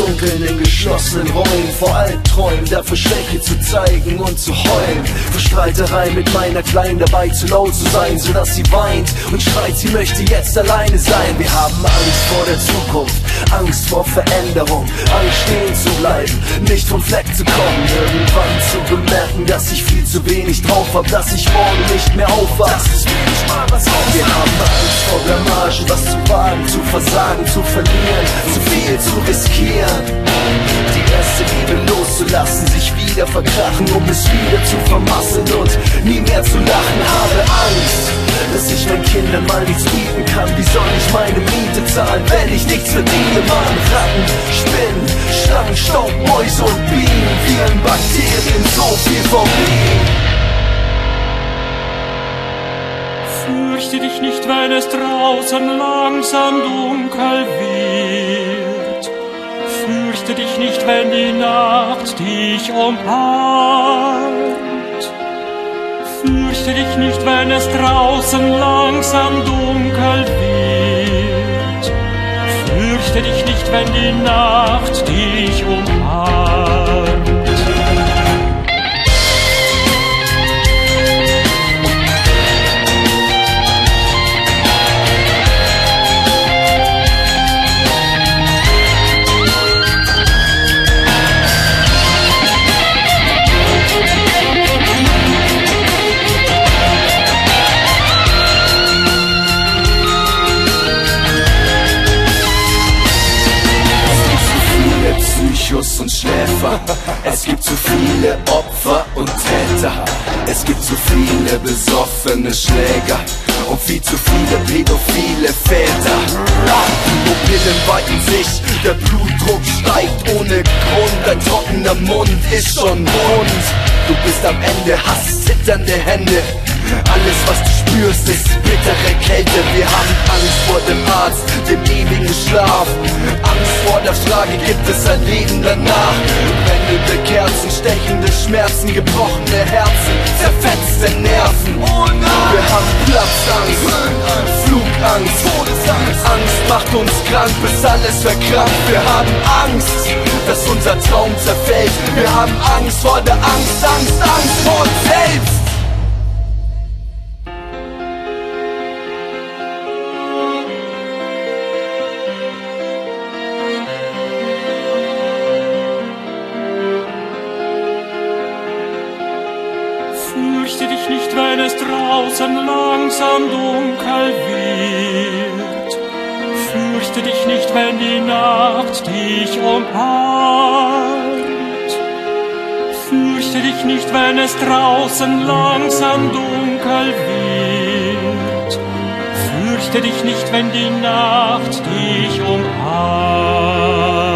Dunkeln in geschlossenen Räumen, vor Albträumen, dafür Schwäche zu zeigen und zu heulen. Für Streiterei mit meiner Kleinen dabei zu laut zu sein, sodass sie weint und schreit, sie möchte jetzt alleine sein. Wir haben Angst vor der Zukunft, Angst vor Veränderung, Angst stehen zu bleiben, nicht vom Fleck zu kommen. Irgendwann zu bemerken, dass ich viel zu wenig drauf hab, dass ich morgen nicht mehr aufwach. Das ist wirklich mal was auf. Wir haben Angst vor Blamage, was zu wagen, zu versagen, zu verlieren, zu viel zu riskieren. Die erste Liebe loszulassen, sich wieder verkrachen, um es wieder zu vermasseln und nie mehr zu lachen. Habe Angst, dass ich meinen Kindern mal nichts bieten kann. Wie soll ich meine Miete zahlen, wenn ich nichts verdiene? Mann, Ratten, Spinnen, Schlangen, Staub, Mäuse und Bienen, Viren, Bakterien, so viel vom Leben. Fürchte dich nicht, wenn es draußen langsam dunkel wird. Fürchte dich nicht, wenn die Nacht dich umarmt. Fürchte dich nicht, wenn es draußen langsam dunkel wird. Fürchte dich nicht, wenn die Nacht dich umarmt. Schläfer. Es gibt zu viele Opfer und Täter. Es gibt zu viele besoffene Schläger und viel zu viele pädophile Väter. Pupillen weiten sich, der Blutdruck steigt ohne Grund. Dein trockener Mund ist schon rund. Du bist am Ende, hast zitternde Hände. Alles, was du spürst, ist bittere Kälte. Wir haben Angst vor dem Arzt, dem ewigen Schlaf. Angst vor der Frage, gibt es ein Leben danach? Brennende Kerzen, stechende Schmerzen, gebrochene Herzen, zerfetzte Nerven. Wir haben Platzangst, Flugangst, Todesangst. Angst macht uns krank, bis alles verkrampft. Wir haben Angst, dass unser Traum zerfällt. Wir haben Angst vor der Angst, Angst, Angst vor uns selbst. Dich nicht, wenn es draußen langsam dunkel wird. Fürchte dich nicht, wenn die Nacht dich umarmt. Fürchte dich nicht, wenn es draußen langsam dunkel wird. Fürchte dich nicht, wenn die Nacht dich umarmt.